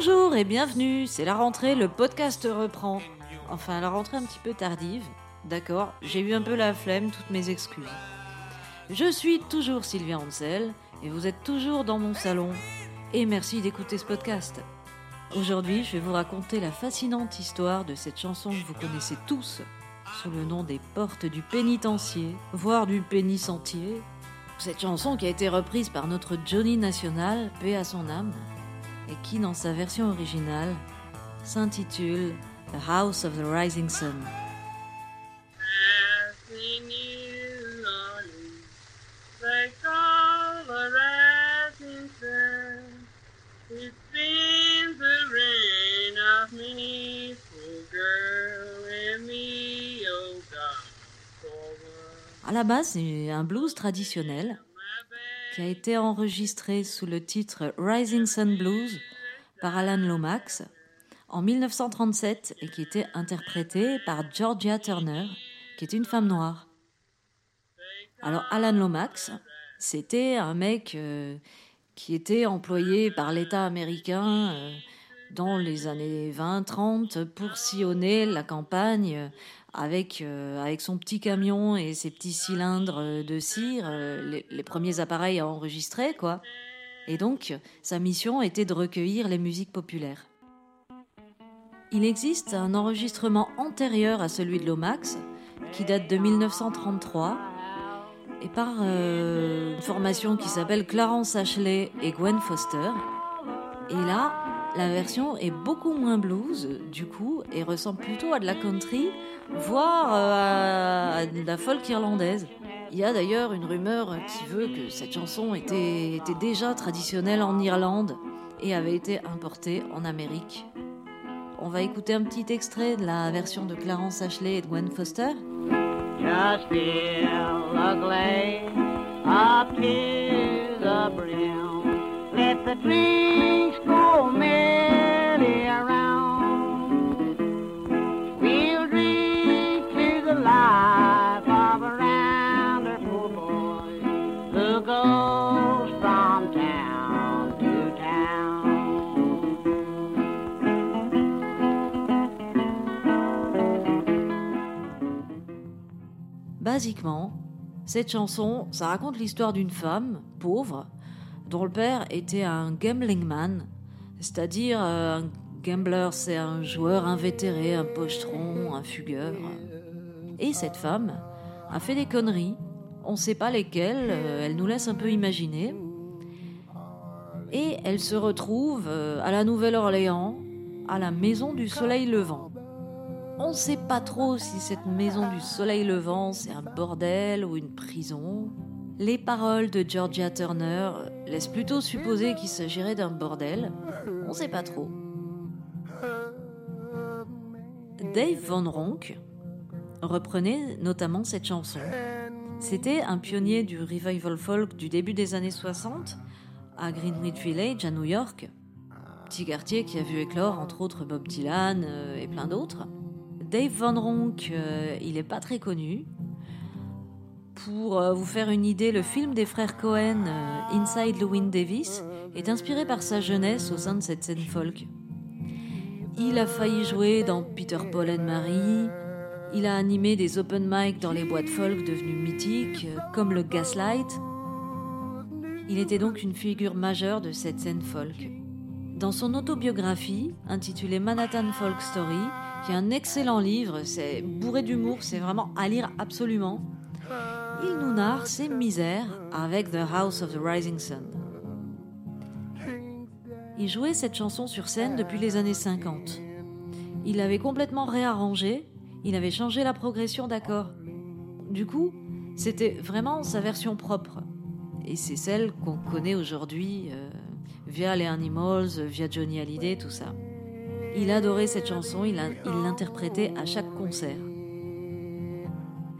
Bonjour et bienvenue, c'est la rentrée, le podcast reprend. Enfin, la rentrée un petit peu tardive. D'accord, j'ai eu un peu la flemme, toutes mes excuses. Je suis toujours Sylvia Ansel et vous êtes toujours dans mon salon. Et merci d'écouter ce podcast. Aujourd'hui, je vais vous raconter la fascinante histoire de cette chanson que vous connaissez tous sous le nom des portes du pénitencier, voire du pénitentiaire. Cette chanson qui a été reprise par notre Johnny National, paix à son âme, et qui, dans sa version originale, s'intitule The House of the Rising Sun. À la base, c'est un blues traditionnel qui a été enregistré sous le titre Rising Sun Blues par Alan Lomax en 1937 et qui était interprété par Georgia Turner, qui est une femme noire. Alors Alan Lomax, c'était un mec euh, qui était employé par l'État américain euh, dans les années 20-30 pour sillonner la campagne avec, euh, avec son petit camion et ses petits cylindres de cire, euh, les, premiers appareils à enregistrer, quoi. Et donc, sa mission était de recueillir les musiques populaires. Il existe un enregistrement antérieur à celui de Lomax, qui date de 1933, et par euh, une formation qui s'appelle Clarence Ashley et Gwen Foster. Et là, la version est beaucoup moins blues, du coup, et ressemble plutôt à de la country, voire euh, à la folk irlandaise. Il y a d'ailleurs une rumeur qui veut que cette chanson était, déjà traditionnelle en Irlande et avait été importée en Amérique. On va écouter un petit extrait de la version de Clarence Ashley et de Gwen Foster. Just the brim. Let the drinks Basiquement, cette chanson, ça raconte l'histoire d'une femme pauvre dont le père était un gambling man, c'est-à-dire euh, un gambler, c'est un joueur invétéré, un pochetron, un fugueur. Et cette femme a fait des conneries, on ne sait pas lesquelles, euh, elle nous laisse un peu imaginer. Et elle se retrouve euh, à la Nouvelle-Orléans, à la Maison du Soleil Levant. On ne sait pas trop si cette Maison du Soleil Levant c'est un bordel ou une prison. Les paroles de Georgia Turner laissent plutôt supposer qu'il s'agirait d'un bordel. On sait pas trop. Dave Van Ronk reprenait notamment cette chanson. C'était un pionnier du revival folk du début des années 60 à Greenwich Village à New York, petit quartier qui a vu éclore entre autres Bob Dylan euh, et plein d'autres. Dave Van Ronk, euh, il n'est pas très connu, pour euh, vous faire une idée, le film des frères Cohen, euh, Inside Llewyn Davis, est inspiré par sa jeunesse au sein de cette scène folk. Il a failli jouer dans Peter Paul and Mary, il a animé des open mic dans les boîtes folk devenues mythiques, comme le Gaslight. Il était donc une figure majeure de cette scène folk. Dans son autobiographie, intitulée Manhattan Folk Story, qui est un excellent livre, c'est bourré d'humour, c'est vraiment à lire absolument, il nous narre ses misères avec The House of the Rising Sun. Il jouait cette chanson sur scène depuis les années 50. Il l'avait complètement réarrangée, il avait changé la progression d'accords. Du coup, c'était vraiment sa version propre. Et c'est celle qu'on connaît aujourd'hui euh, via les Animals, via Johnny Hallyday, tout ça. Il adorait cette chanson, il l'interprétait à chaque concert.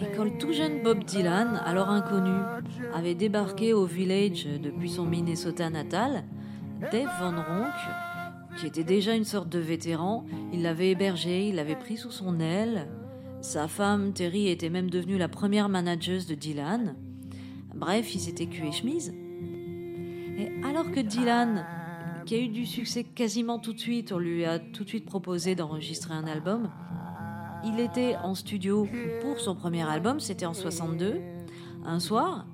Et quand le tout jeune Bob Dylan, alors inconnu, avait débarqué au village depuis son Minnesota natal, Dave Van Ronk, qui était déjà une sorte de vétéran, il l'avait hébergé, il l'avait pris sous son aile. Sa femme, Terry, était même devenue la première manageuse de Dylan. Bref, ils étaient cul et chemise. Et alors que Dylan, qui a eu du succès quasiment tout de suite. On lui a tout de suite proposé d'enregistrer un album. Il était en studio pour son premier album, c'était en 62. Un soir,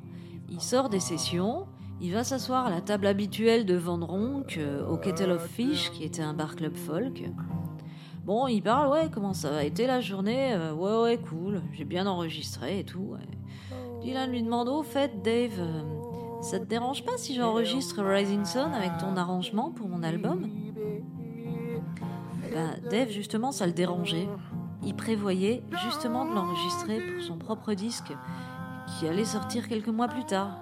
il sort des sessions, il va s'asseoir à la table habituelle de Van Ronk euh, au Kettle of Fish, qui était un bar club folk. Bon, il parle, ouais, comment ça a été la journée euh, Ouais, ouais, cool, j'ai bien enregistré et tout. Dylan lui demande, au fait, Dave, euh, ça te dérange pas si j'enregistre Rising Sun avec ton arrangement pour mon album ben, Dave, justement, ça le dérangeait. Il prévoyait justement de l'enregistrer pour son propre disque qui allait sortir quelques mois plus tard.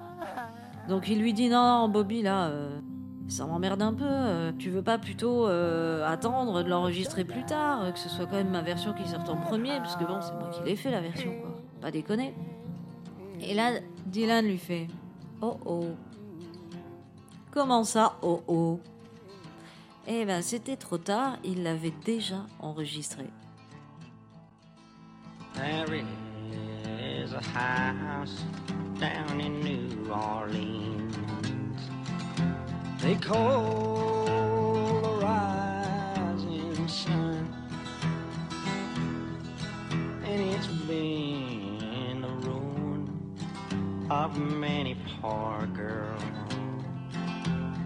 Donc il lui dit non, Bobby, là, euh, ça m'emmerde un peu. Euh, tu veux pas plutôt euh, attendre de l'enregistrer plus tard, que ce soit quand même ma version qui sorte en premier, parce que bon, c'est moi qui l'ai fait la version, quoi. Pas déconner. Et là, Dylan lui fait Oh oh. Comment ça, oh oh? Eh ben, c'était trop tard, il l'avait déjà enregistré. a house down in New Orleans. They call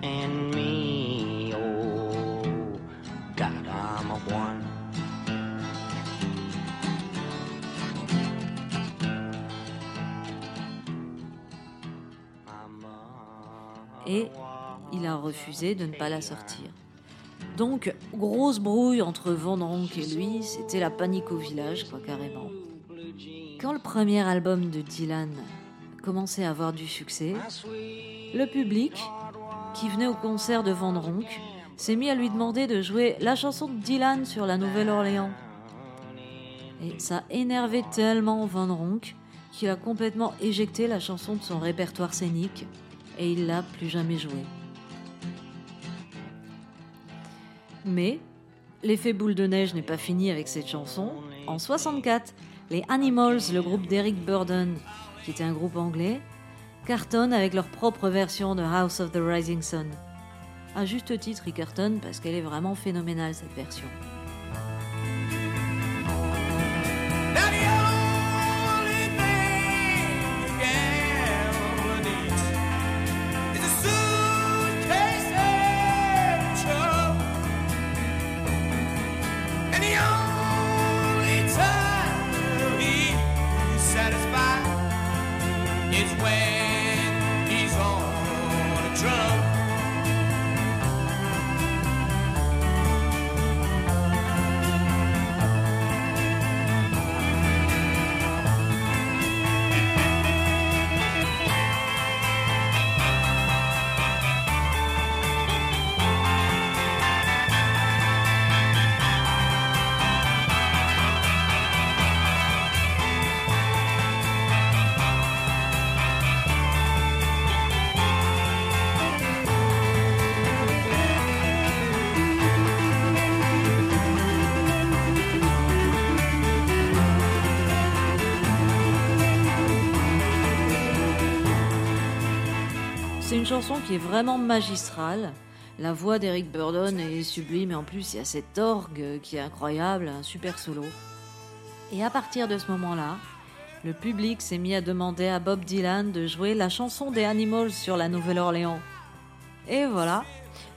and me. Oh, God, I'm a one. et il a refusé de ne pas la sortir. Donc, grosse brouille entre Vendronk et lui, c'était la panique au village, quoi, carrément. Quand le premier album de Dylan commençait à avoir du succès, le public, qui venait au concert de Vendronk, s'est mis à lui demander de jouer la chanson de Dylan sur la Nouvelle-Orléans. Et ça énervait tellement Vendronk qu'il a complètement éjecté la chanson de son répertoire scénique et il l'a plus jamais joué. Mais l'effet boule de neige n'est pas fini avec cette chanson. En 64, les Animals, le groupe d'Eric Burden, qui était un groupe anglais, cartonnent avec leur propre version de House of the Rising Sun. À juste titre, ils cartonnent parce qu'elle est vraiment phénoménale cette version. C'est chanson qui est vraiment magistrale. La voix d'Eric Burdon est sublime et en plus il y a cet orgue qui est incroyable, un super solo. Et à partir de ce moment-là, le public s'est mis à demander à Bob Dylan de jouer la chanson des Animals sur la Nouvelle-Orléans. Et voilà,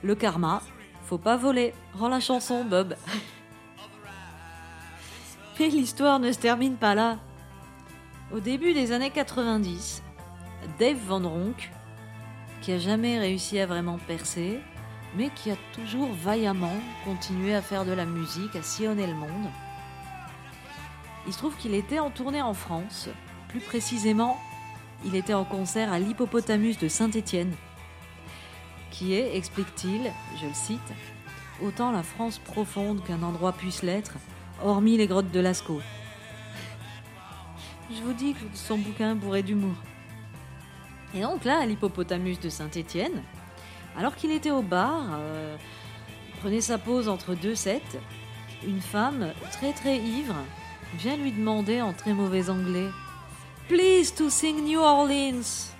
le karma, faut pas voler, rends la chanson Bob. Mais l'histoire ne se termine pas là. Au début des années 90, Dave Van Ronk, qui a jamais réussi à vraiment percer, mais qui a toujours vaillamment continué à faire de la musique, à sillonner le monde. Il se trouve qu'il était en tournée en France, plus précisément, il était en concert à l'Hippopotamus de Saint-Étienne, qui est, explique-t-il, je le cite, autant la France profonde qu'un endroit puisse l'être, hormis les grottes de Lascaux. Je vous dis que son bouquin bourré d'humour. Et donc là, l'hippopotamus de Saint-Étienne, alors qu'il était au bar, euh, prenait sa pause entre deux sets, une femme très très ivre vient lui demander en très mauvais anglais Please to sing New Orleans.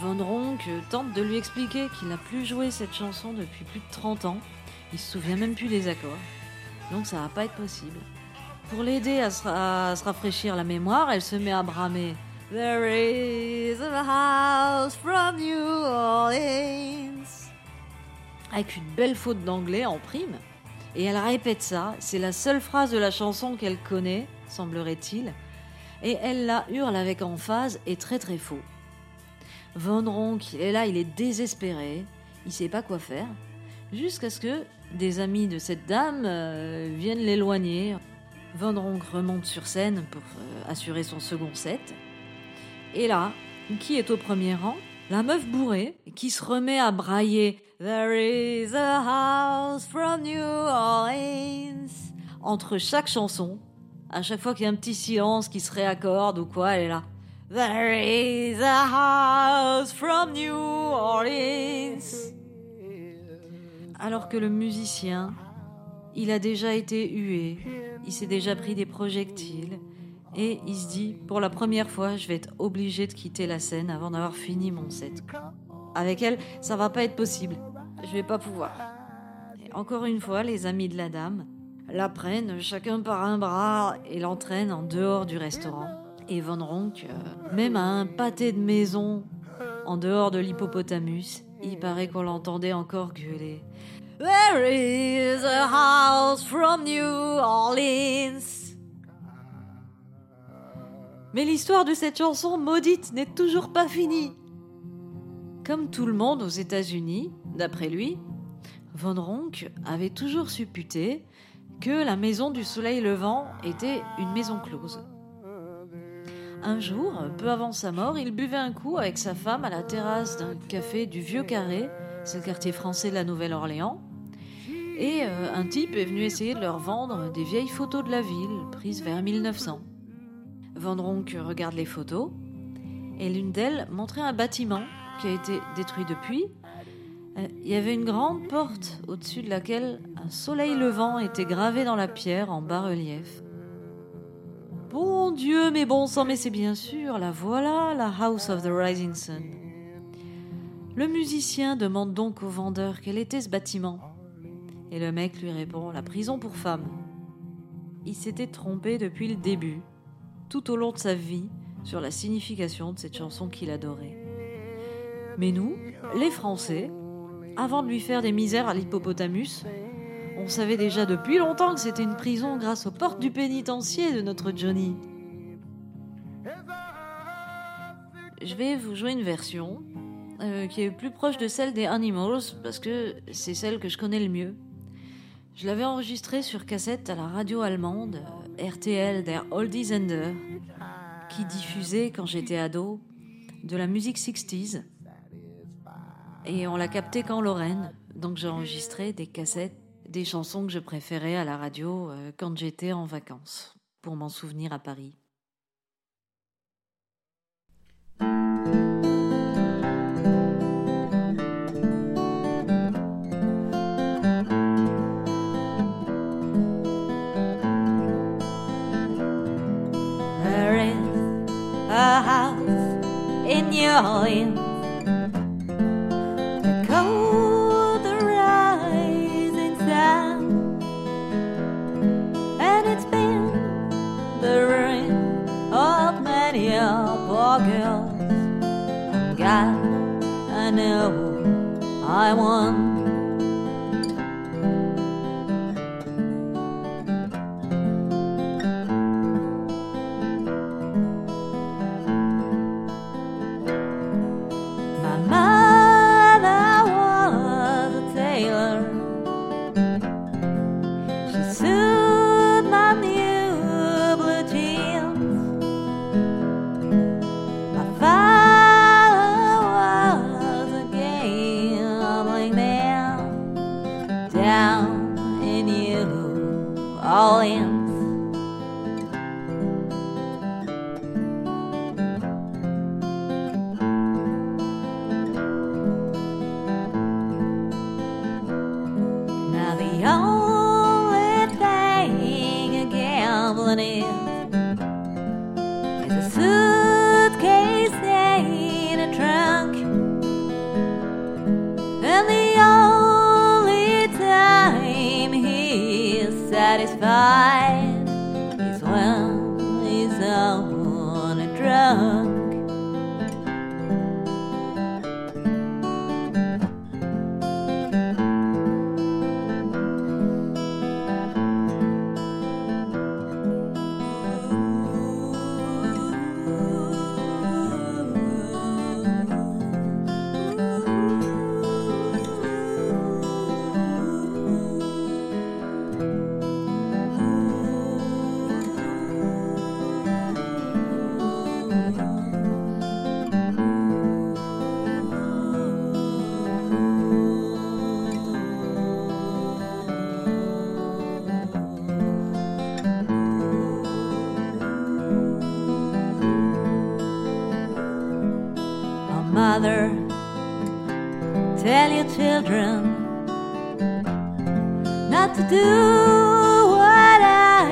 Von Ronk tente de lui expliquer qu'il n'a plus joué cette chanson depuis plus de 30 ans. Il se souvient même plus des accords. Donc ça va pas être possible. Pour l'aider à, se rafraîchir la mémoire, elle se met à bramer There is a house from New Orleans. Avec une belle faute d'anglais en prime. Et elle répète ça. C'est la seule phrase de la chanson qu'elle connaît, semblerait-il. Et elle la hurle avec emphase et très très faux. Von Ronk, est là, il est désespéré. Il sait pas quoi faire. Jusqu'à ce que des amis de cette dame euh, viennent l'éloigner. Von Ronk remonte sur scène pour euh, assurer son second set. Et là, qui est au premier rang? La meuf bourrée qui se remet à brailler There is a house from New Orleans entre chaque chanson. À chaque fois qu'il y a un petit silence qui se réaccorde ou quoi, elle est là. There is a house from New Orleans. Alors que le musicien, il a déjà été hué, il s'est déjà pris des projectiles, et il se dit, pour la première fois, je vais être obligé de quitter la scène avant d'avoir fini mon set. Avec elle, ça va pas être possible. Je vais pas pouvoir. Et encore une fois, les amis de la dame la prennent chacun par un bras et l'entraînent en dehors du restaurant. Et Von Ronk, euh, même à un pâté de maison en dehors de l'hippopotamus, il paraît qu'on l'entendait encore gueuler. There is a house from New Orleans? Mais l'histoire de cette chanson maudite n'est toujours pas finie. Comme tout le monde aux États-Unis, d'après lui, Von Ronk avait toujours supputé que la maison du soleil levant était une maison close. Un jour, peu avant sa mort, il buvait un coup avec sa femme à la terrasse d'un café du Vieux Carré, c'est le quartier français de la Nouvelle-Orléans, et euh, un type est venu essayer de leur vendre des vieilles photos de la ville, prises vers 1900. Vendronck regarde les photos et l'une d'elles montrait un bâtiment qui a été détruit depuis. Euh, il y avait une grande porte au-dessus de laquelle un soleil levant était gravé dans la pierre en bas-relief. Bon Dieu, mais bon sang, mais c'est bien sûr, la voilà, la House of the Rising Sun. Le musicien demande donc au vendeur quel était ce bâtiment. Et le mec lui répond la prison pour femmes. Il s'était trompé depuis le début tout au long de sa vie sur la signification de cette chanson qu'il adorait. Mais nous, les Français, avant de lui faire des misères à l'hippopotamus, on savait déjà depuis longtemps que c'était une prison grâce aux portes du pénitencier de notre Johnny. Je vais vous jouer une version euh, qui est plus proche de celle des Animals parce que c'est celle que je connais le mieux. Je l'avais enregistrée sur cassette à la radio allemande RTL der Oldie qui diffusait quand j'étais ado de la musique 60s. Et on l'a capté qu'en Lorraine, donc j'ai enregistré des cassettes, des chansons que je préférais à la radio euh, quand j'étais en vacances, pour m'en souvenir à Paris. In the to do what I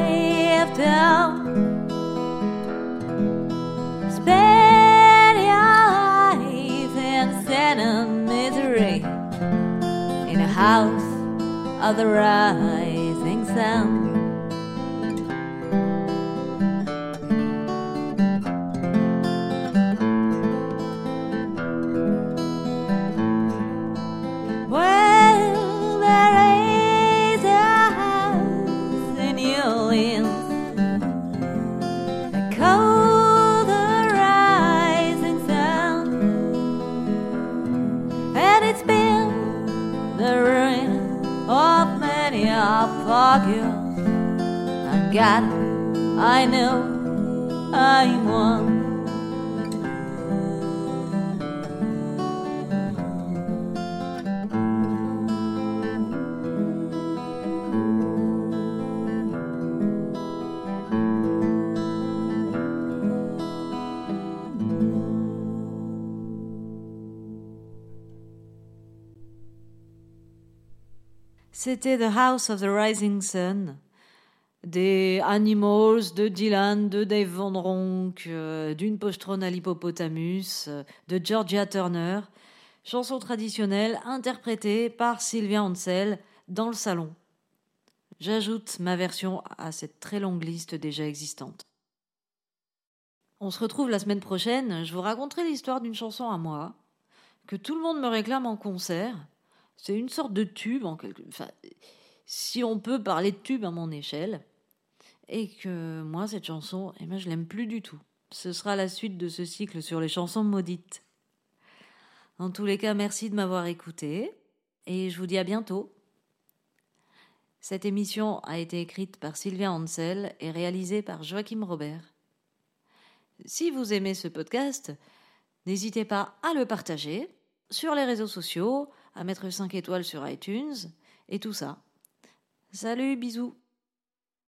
have done. Spend your life in sin and misery in a house of the rising sun. God, I know I'm one. C'était The House of the Rising Sun des Animals de Dylan, de Dave Van Ronk, euh, d'une postrone à l'hippopotamus, euh, de Georgia Turner, chanson traditionnelle interprétée par Sylvia Ansel dans le salon. J'ajoute ma version à cette très longue liste déjà existante. On se retrouve la semaine prochaine, je vous raconterai l'histoire d'une chanson à moi, que tout le monde me réclame en concert. C'est une sorte de tube, en quelque... enfin, si on peut parler de tube à mon échelle et que moi, cette chanson, eh ben, je l'aime plus du tout. Ce sera la suite de ce cycle sur les chansons maudites. En tous les cas, merci de m'avoir écouté et je vous dis à bientôt. Cette émission a été écrite par Sylvia Ansel et réalisée par Joachim Robert. Si vous aimez ce podcast, n'hésitez pas à le partager sur les réseaux sociaux, à mettre 5 étoiles sur iTunes et tout ça. Salut, bisous